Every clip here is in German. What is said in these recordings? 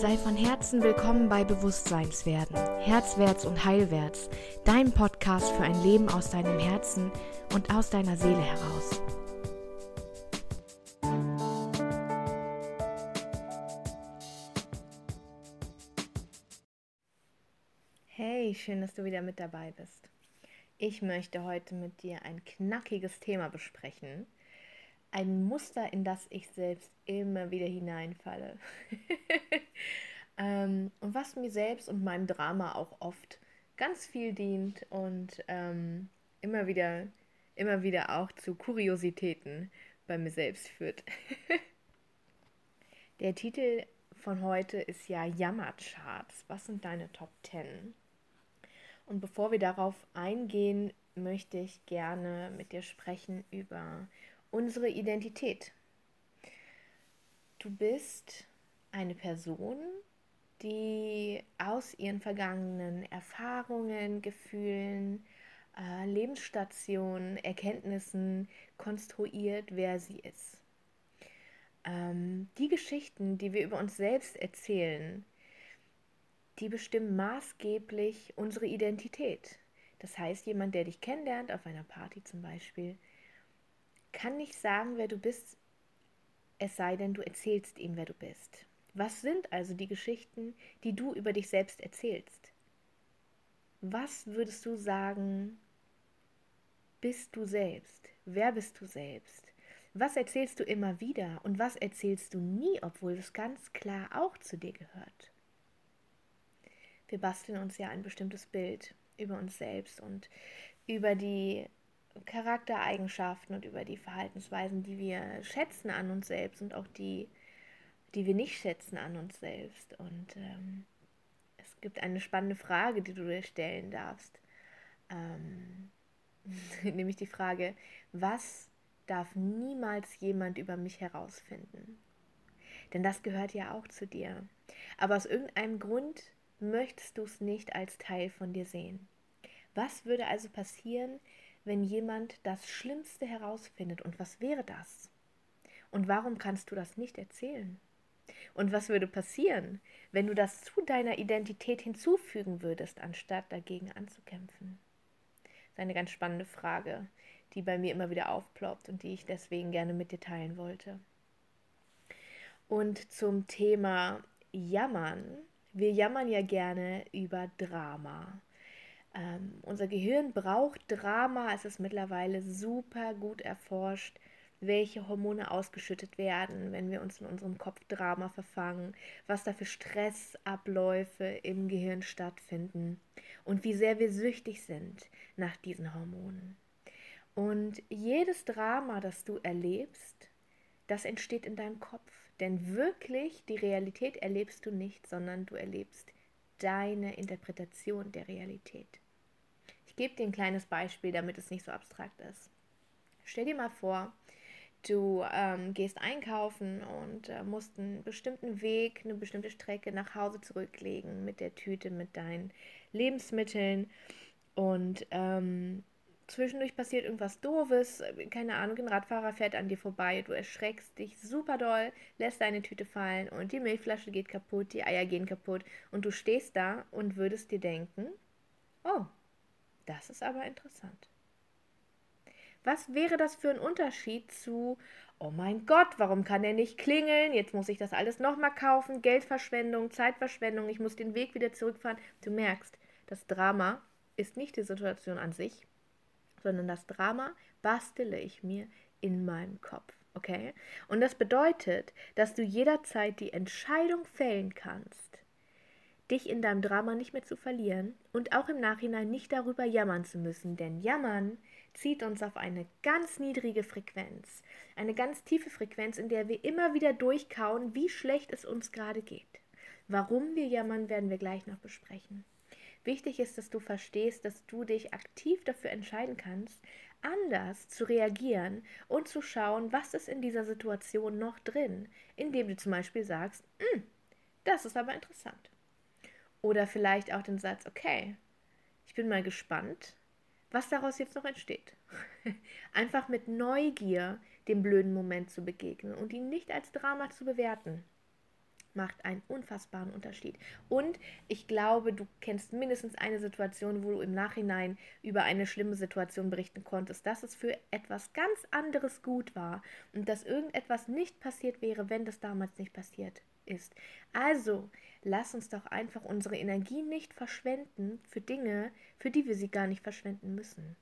Sei von Herzen willkommen bei Bewusstseinswerden, Herzwärts und Heilwärts, dein Podcast für ein Leben aus deinem Herzen und aus deiner Seele heraus. Hey, schön, dass du wieder mit dabei bist. Ich möchte heute mit dir ein knackiges Thema besprechen. Ein Muster, in das ich selbst immer wieder hineinfalle. ähm, und was mir selbst und meinem Drama auch oft ganz viel dient und ähm, immer wieder, immer wieder auch zu Kuriositäten bei mir selbst führt. Der Titel von heute ist ja Jammercharts. Was sind deine Top 10? Und bevor wir darauf eingehen, möchte ich gerne mit dir sprechen über unsere Identität. Du bist eine Person, die aus ihren vergangenen Erfahrungen, Gefühlen, äh, Lebensstationen, Erkenntnissen konstruiert, wer sie ist. Ähm, die Geschichten, die wir über uns selbst erzählen, die bestimmen maßgeblich unsere Identität. Das heißt, jemand, der dich kennenlernt, auf einer Party zum Beispiel, kann nicht sagen, wer du bist, es sei denn, du erzählst ihm, wer du bist. Was sind also die Geschichten, die du über dich selbst erzählst? Was würdest du sagen, bist du selbst? Wer bist du selbst? Was erzählst du immer wieder und was erzählst du nie, obwohl es ganz klar auch zu dir gehört? wir basteln uns ja ein bestimmtes Bild über uns selbst und über die Charaktereigenschaften und über die Verhaltensweisen, die wir schätzen an uns selbst und auch die, die wir nicht schätzen an uns selbst. Und ähm, es gibt eine spannende Frage, die du dir stellen darfst. Ähm, nämlich die Frage, was darf niemals jemand über mich herausfinden? Denn das gehört ja auch zu dir. Aber aus irgendeinem Grund möchtest du es nicht als Teil von dir sehen. Was würde also passieren, wenn jemand das Schlimmste herausfindet? Und was wäre das? Und warum kannst du das nicht erzählen? Und was würde passieren, wenn du das zu deiner Identität hinzufügen würdest, anstatt dagegen anzukämpfen? Das ist eine ganz spannende Frage, die bei mir immer wieder aufploppt und die ich deswegen gerne mit dir teilen wollte. Und zum Thema Jammern wir jammern ja gerne über Drama. Ähm, unser Gehirn braucht Drama. Es ist mittlerweile super gut erforscht, welche Hormone ausgeschüttet werden, wenn wir uns in unserem Kopf Drama verfangen, was da für Stressabläufe im Gehirn stattfinden und wie sehr wir süchtig sind nach diesen Hormonen. Und jedes Drama, das du erlebst, das entsteht in deinem Kopf. Denn wirklich die Realität erlebst du nicht, sondern du erlebst deine Interpretation der Realität. Ich gebe dir ein kleines Beispiel, damit es nicht so abstrakt ist. Stell dir mal vor, du ähm, gehst einkaufen und äh, musst einen bestimmten Weg, eine bestimmte Strecke nach Hause zurücklegen mit der Tüte, mit deinen Lebensmitteln. Und ähm, zwischendurch passiert irgendwas Doofes, keine Ahnung, ein Radfahrer fährt an dir vorbei, du erschreckst dich super doll, lässt deine Tüte fallen und die Milchflasche geht kaputt, die Eier gehen kaputt und du stehst da und würdest dir denken, oh, das ist aber interessant. Was wäre das für ein Unterschied zu, oh mein Gott, warum kann er nicht klingeln? Jetzt muss ich das alles nochmal kaufen. Geldverschwendung, Zeitverschwendung, ich muss den Weg wieder zurückfahren. Du merkst, das Drama ist nicht die Situation an sich, sondern das Drama bastele ich mir in meinem Kopf. Okay? Und das bedeutet, dass du jederzeit die Entscheidung fällen kannst, dich in deinem Drama nicht mehr zu verlieren und auch im Nachhinein nicht darüber jammern zu müssen, denn jammern zieht uns auf eine ganz niedrige Frequenz, eine ganz tiefe Frequenz, in der wir immer wieder durchkauen, wie schlecht es uns gerade geht. Warum wir jammern, werden wir gleich noch besprechen. Wichtig ist, dass du verstehst, dass du dich aktiv dafür entscheiden kannst, anders zu reagieren und zu schauen, was ist in dieser Situation noch drin, indem du zum Beispiel sagst, hm, das ist aber interessant. Oder vielleicht auch den Satz, okay, ich bin mal gespannt, was daraus jetzt noch entsteht. Einfach mit Neugier dem blöden Moment zu begegnen und ihn nicht als Drama zu bewerten. Macht einen unfassbaren Unterschied. Und ich glaube, du kennst mindestens eine Situation, wo du im Nachhinein über eine schlimme Situation berichten konntest, dass es für etwas ganz anderes gut war und dass irgendetwas nicht passiert wäre, wenn das damals nicht passiert ist. Also, lass uns doch einfach unsere Energie nicht verschwenden für Dinge, für die wir sie gar nicht verschwenden müssen.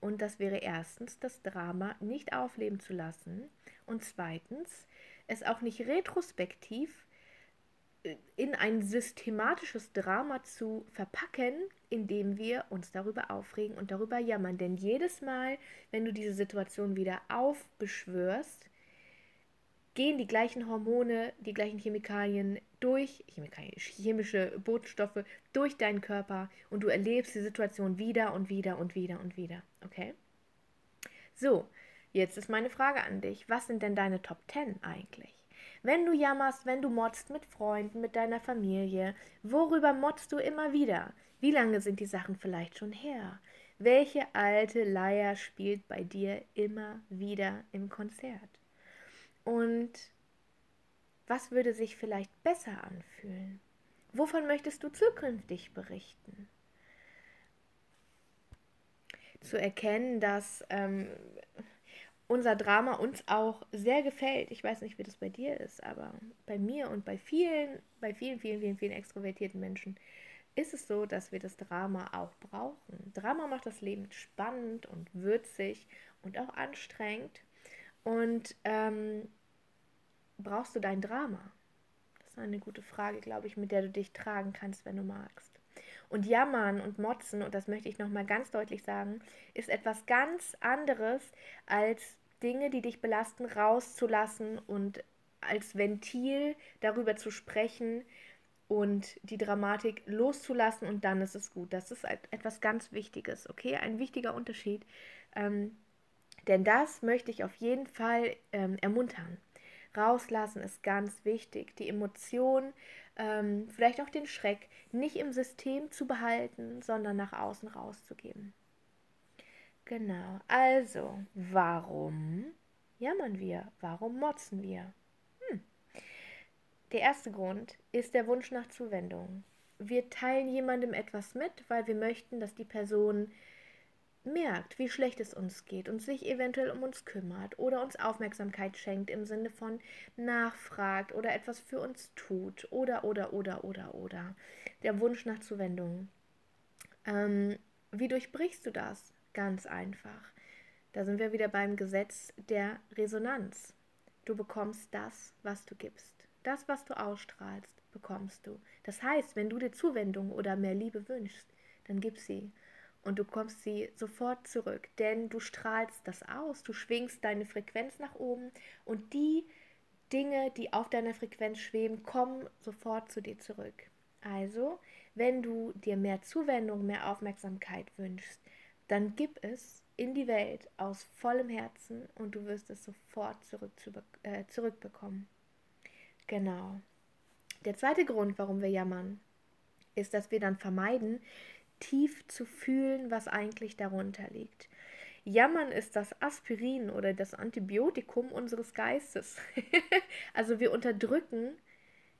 Und das wäre erstens, das Drama nicht aufleben zu lassen und zweitens, es auch nicht retrospektiv in ein systematisches Drama zu verpacken, indem wir uns darüber aufregen und darüber jammern. Denn jedes Mal, wenn du diese Situation wieder aufbeschwörst, gehen die gleichen Hormone, die gleichen Chemikalien durch, Chemikalien, chemische Botenstoffe durch deinen Körper und du erlebst die Situation wieder und wieder und wieder und wieder. Okay? So, jetzt ist meine Frage an dich. Was sind denn deine Top 10 eigentlich? Wenn du jammerst, wenn du motzt mit Freunden, mit deiner Familie, worüber motzt du immer wieder? Wie lange sind die Sachen vielleicht schon her? Welche alte Leier spielt bei dir immer wieder im Konzert? Und was würde sich vielleicht besser anfühlen? Wovon möchtest du zukünftig berichten? Zu erkennen, dass ähm, unser Drama uns auch sehr gefällt. Ich weiß nicht, wie das bei dir ist, aber bei mir und bei vielen, bei vielen, vielen, vielen, vielen extrovertierten Menschen ist es so, dass wir das Drama auch brauchen. Drama macht das Leben spannend und würzig und auch anstrengend. Und ähm, brauchst du dein Drama? Das ist eine gute Frage, glaube ich, mit der du dich tragen kannst, wenn du magst. Und jammern und motzen, und das möchte ich nochmal ganz deutlich sagen, ist etwas ganz anderes als Dinge, die dich belasten, rauszulassen und als Ventil darüber zu sprechen und die Dramatik loszulassen und dann ist es gut. Das ist etwas ganz Wichtiges, okay? Ein wichtiger Unterschied. Ähm, denn das möchte ich auf jeden Fall ähm, ermuntern. Rauslassen ist ganz wichtig. Die Emotion, ähm, vielleicht auch den Schreck, nicht im System zu behalten, sondern nach außen rauszugeben. Genau. Also, warum jammern wir? Warum motzen wir? Hm. Der erste Grund ist der Wunsch nach Zuwendung. Wir teilen jemandem etwas mit, weil wir möchten, dass die Person merkt, wie schlecht es uns geht und sich eventuell um uns kümmert oder uns Aufmerksamkeit schenkt im Sinne von nachfragt oder etwas für uns tut oder oder oder oder oder der Wunsch nach Zuwendung. Ähm, wie durchbrichst du das? Ganz einfach. Da sind wir wieder beim Gesetz der Resonanz. Du bekommst das, was du gibst. Das, was du ausstrahlst, bekommst du. Das heißt, wenn du dir Zuwendung oder mehr Liebe wünschst, dann gib sie und du kommst sie sofort zurück, denn du strahlst das aus, du schwingst deine Frequenz nach oben und die Dinge, die auf deiner Frequenz schweben, kommen sofort zu dir zurück. Also, wenn du dir mehr Zuwendung, mehr Aufmerksamkeit wünschst, dann gib es in die Welt aus vollem Herzen und du wirst es sofort zurück zu, äh, zurückbekommen. Genau. Der zweite Grund, warum wir jammern, ist, dass wir dann vermeiden, tief zu fühlen, was eigentlich darunter liegt. Jammern ist das Aspirin oder das Antibiotikum unseres Geistes. also wir unterdrücken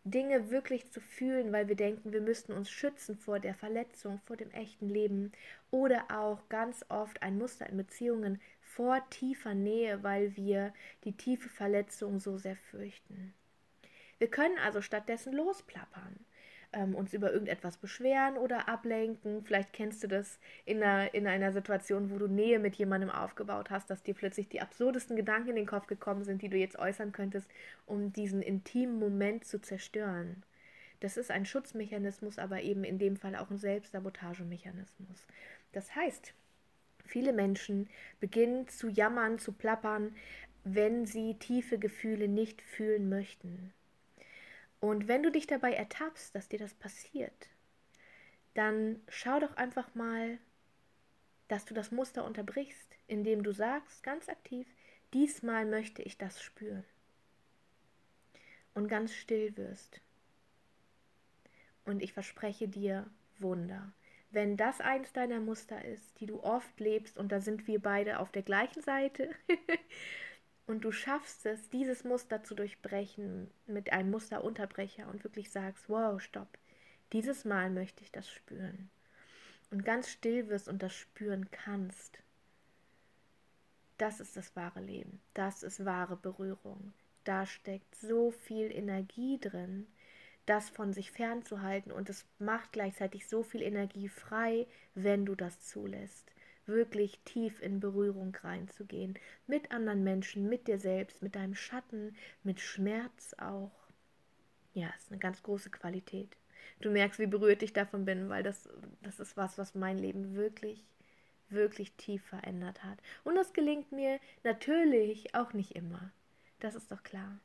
Dinge wirklich zu fühlen, weil wir denken, wir müssten uns schützen vor der Verletzung, vor dem echten Leben oder auch ganz oft ein Muster in Beziehungen vor tiefer Nähe, weil wir die tiefe Verletzung so sehr fürchten. Wir können also stattdessen losplappern ähm, uns über irgendetwas beschweren oder ablenken. Vielleicht kennst du das in einer, in einer Situation, wo du Nähe mit jemandem aufgebaut hast, dass dir plötzlich die absurdesten Gedanken in den Kopf gekommen sind, die du jetzt äußern könntest, um diesen intimen Moment zu zerstören. Das ist ein Schutzmechanismus, aber eben in dem Fall auch ein Selbstsabotagemechanismus. Das heißt, viele Menschen beginnen zu jammern, zu plappern, wenn sie tiefe Gefühle nicht fühlen möchten. Und wenn du dich dabei ertappst, dass dir das passiert, dann schau doch einfach mal, dass du das Muster unterbrichst, indem du sagst, ganz aktiv, diesmal möchte ich das spüren. Und ganz still wirst. Und ich verspreche dir Wunder. Wenn das eins deiner Muster ist, die du oft lebst, und da sind wir beide auf der gleichen Seite, und du schaffst es, dieses Muster zu durchbrechen mit einem Musterunterbrecher und wirklich sagst, wow, stopp, dieses Mal möchte ich das spüren. Und ganz still wirst und das spüren kannst. Das ist das wahre Leben. Das ist wahre Berührung. Da steckt so viel Energie drin, das von sich fernzuhalten und es macht gleichzeitig so viel Energie frei, wenn du das zulässt wirklich tief in Berührung reinzugehen. Mit anderen Menschen, mit dir selbst, mit deinem Schatten, mit Schmerz auch. Ja, ist eine ganz große Qualität. Du merkst, wie berührt ich davon bin, weil das, das ist was, was mein Leben wirklich, wirklich tief verändert hat. Und das gelingt mir natürlich auch nicht immer. Das ist doch klar.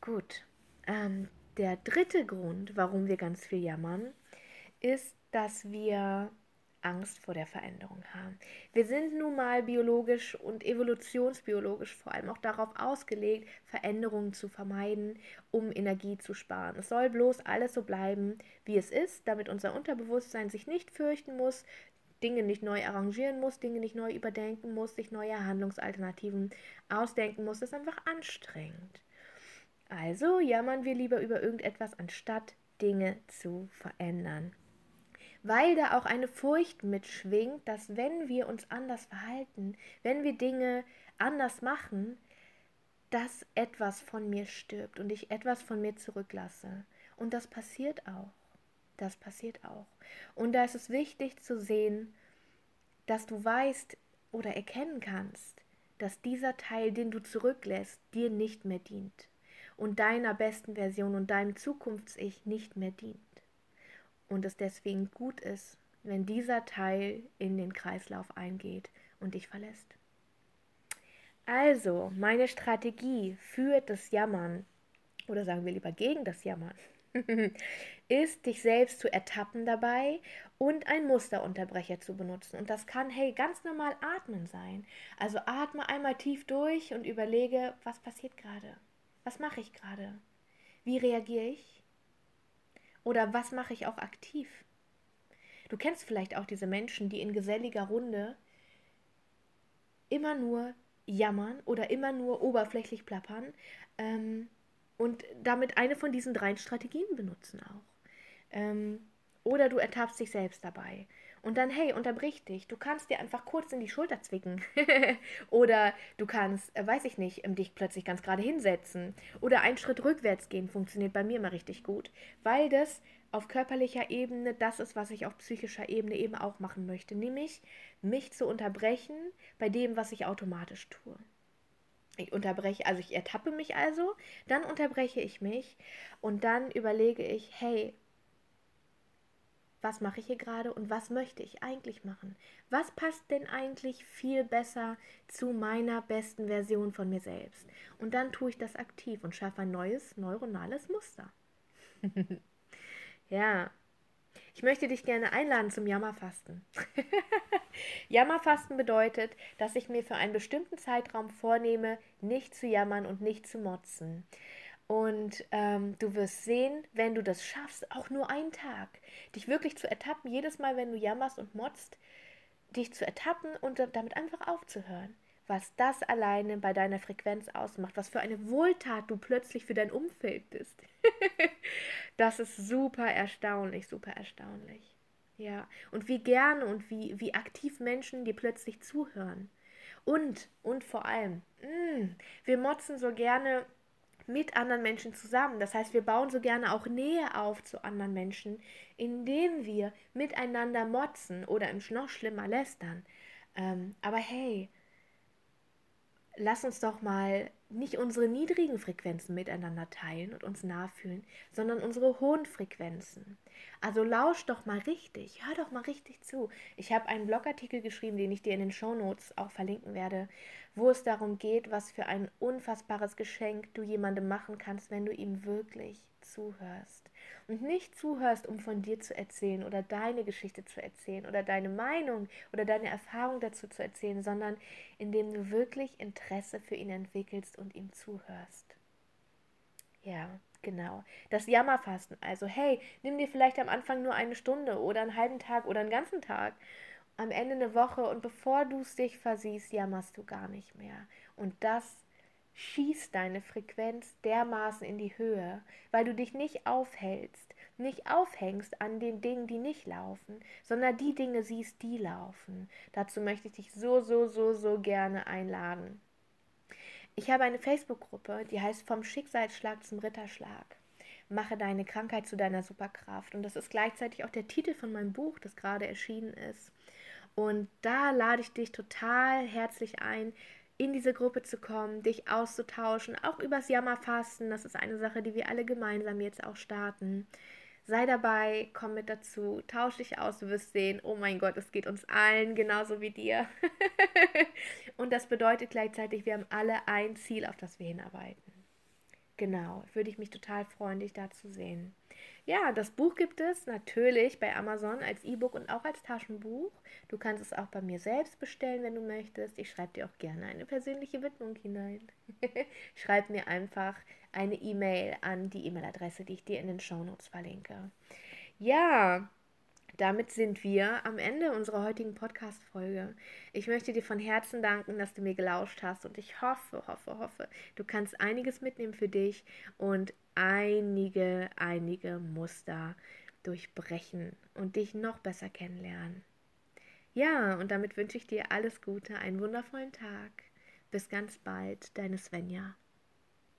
Gut. Ähm, der dritte Grund, warum wir ganz viel jammern, ist, dass wir Angst vor der Veränderung haben. Wir sind nun mal biologisch und evolutionsbiologisch vor allem auch darauf ausgelegt, Veränderungen zu vermeiden, um Energie zu sparen. Es soll bloß alles so bleiben, wie es ist, damit unser Unterbewusstsein sich nicht fürchten muss, Dinge nicht neu arrangieren muss, Dinge nicht neu überdenken muss, sich neue Handlungsalternativen ausdenken muss. Das ist einfach anstrengend. Also jammern wir lieber über irgendetwas, anstatt Dinge zu verändern weil da auch eine Furcht mitschwingt, dass wenn wir uns anders verhalten, wenn wir Dinge anders machen, dass etwas von mir stirbt und ich etwas von mir zurücklasse. Und das passiert auch. Das passiert auch. Und da ist es wichtig zu sehen, dass du weißt oder erkennen kannst, dass dieser Teil, den du zurücklässt, dir nicht mehr dient und deiner besten Version und deinem Zukunfts-Ich nicht mehr dient und es deswegen gut ist, wenn dieser Teil in den Kreislauf eingeht und dich verlässt. Also, meine Strategie für das Jammern, oder sagen wir lieber gegen das Jammern, ist, dich selbst zu ertappen dabei und einen Musterunterbrecher zu benutzen. Und das kann, hey, ganz normal atmen sein. Also atme einmal tief durch und überlege, was passiert gerade? Was mache ich gerade? Wie reagiere ich? Oder was mache ich auch aktiv? Du kennst vielleicht auch diese Menschen, die in geselliger Runde immer nur jammern oder immer nur oberflächlich plappern ähm, und damit eine von diesen drei Strategien benutzen auch. Ähm, oder du ertappst dich selbst dabei. Und dann, hey, unterbrich dich. Du kannst dir einfach kurz in die Schulter zwicken. Oder du kannst, äh, weiß ich nicht, ähm, dich plötzlich ganz gerade hinsetzen. Oder einen Schritt rückwärts gehen funktioniert bei mir immer richtig gut. Weil das auf körperlicher Ebene das ist, was ich auf psychischer Ebene eben auch machen möchte. Nämlich mich zu unterbrechen bei dem, was ich automatisch tue. Ich unterbreche, also ich ertappe mich also, dann unterbreche ich mich und dann überlege ich, hey, was mache ich hier gerade und was möchte ich eigentlich machen? Was passt denn eigentlich viel besser zu meiner besten Version von mir selbst? Und dann tue ich das aktiv und schaffe ein neues neuronales Muster. ja, ich möchte dich gerne einladen zum Jammerfasten. Jammerfasten bedeutet, dass ich mir für einen bestimmten Zeitraum vornehme, nicht zu jammern und nicht zu motzen. Und ähm, du wirst sehen, wenn du das schaffst, auch nur einen Tag, dich wirklich zu ertappen, jedes Mal, wenn du jammerst und motzt, dich zu ertappen und damit einfach aufzuhören, was das alleine bei deiner Frequenz ausmacht, was für eine Wohltat du plötzlich für dein Umfeld bist. das ist super erstaunlich, super erstaunlich. Ja, und wie gerne und wie, wie aktiv Menschen dir plötzlich zuhören. Und, und vor allem, mh, mm, wir motzen so gerne mit anderen Menschen zusammen. Das heißt, wir bauen so gerne auch Nähe auf zu anderen Menschen, indem wir miteinander motzen oder im noch schlimmer lästern. Ähm, aber hey, lass uns doch mal nicht unsere niedrigen Frequenzen miteinander teilen und uns nachfühlen, sondern unsere hohen Frequenzen. Also lausch doch mal richtig, hör doch mal richtig zu. Ich habe einen Blogartikel geschrieben, den ich dir in den Show Notes auch verlinken werde, wo es darum geht, was für ein unfassbares Geschenk du jemandem machen kannst, wenn du ihm wirklich zuhörst. Und nicht zuhörst, um von dir zu erzählen oder deine Geschichte zu erzählen oder deine Meinung oder deine Erfahrung dazu zu erzählen, sondern indem du wirklich Interesse für ihn entwickelst und ihm zuhörst. Ja, genau. Das Jammerfasten. Also, hey, nimm dir vielleicht am Anfang nur eine Stunde oder einen halben Tag oder einen ganzen Tag am Ende eine Woche und bevor du es dich versiehst, jammerst du gar nicht mehr. Und das schießt deine Frequenz dermaßen in die Höhe, weil du dich nicht aufhältst, nicht aufhängst an den Dingen, die nicht laufen, sondern die Dinge siehst, die laufen. Dazu möchte ich dich so, so, so, so gerne einladen. Ich habe eine Facebook-Gruppe, die heißt Vom Schicksalsschlag zum Ritterschlag. Mache deine Krankheit zu deiner Superkraft. Und das ist gleichzeitig auch der Titel von meinem Buch, das gerade erschienen ist. Und da lade ich dich total herzlich ein, in diese Gruppe zu kommen, dich auszutauschen, auch übers Jammerfasten. Das ist eine Sache, die wir alle gemeinsam jetzt auch starten. Sei dabei, komm mit dazu, tausch dich aus, du wirst sehen, oh mein Gott, es geht uns allen genauso wie dir. und das bedeutet gleichzeitig, wir haben alle ein Ziel, auf das wir hinarbeiten. Genau, würde ich mich total freuen, dich da zu sehen. Ja, das Buch gibt es natürlich bei Amazon als E-Book und auch als Taschenbuch. Du kannst es auch bei mir selbst bestellen, wenn du möchtest. Ich schreibe dir auch gerne eine persönliche Widmung hinein. Schreib mir einfach eine E-Mail an die E-Mail-Adresse, die ich dir in den Shownotes verlinke. Ja, damit sind wir am Ende unserer heutigen Podcast-Folge. Ich möchte dir von Herzen danken, dass du mir gelauscht hast und ich hoffe, hoffe, hoffe, du kannst einiges mitnehmen für dich und einige, einige Muster durchbrechen und dich noch besser kennenlernen. Ja, und damit wünsche ich dir alles Gute, einen wundervollen Tag. Bis ganz bald, deine Svenja.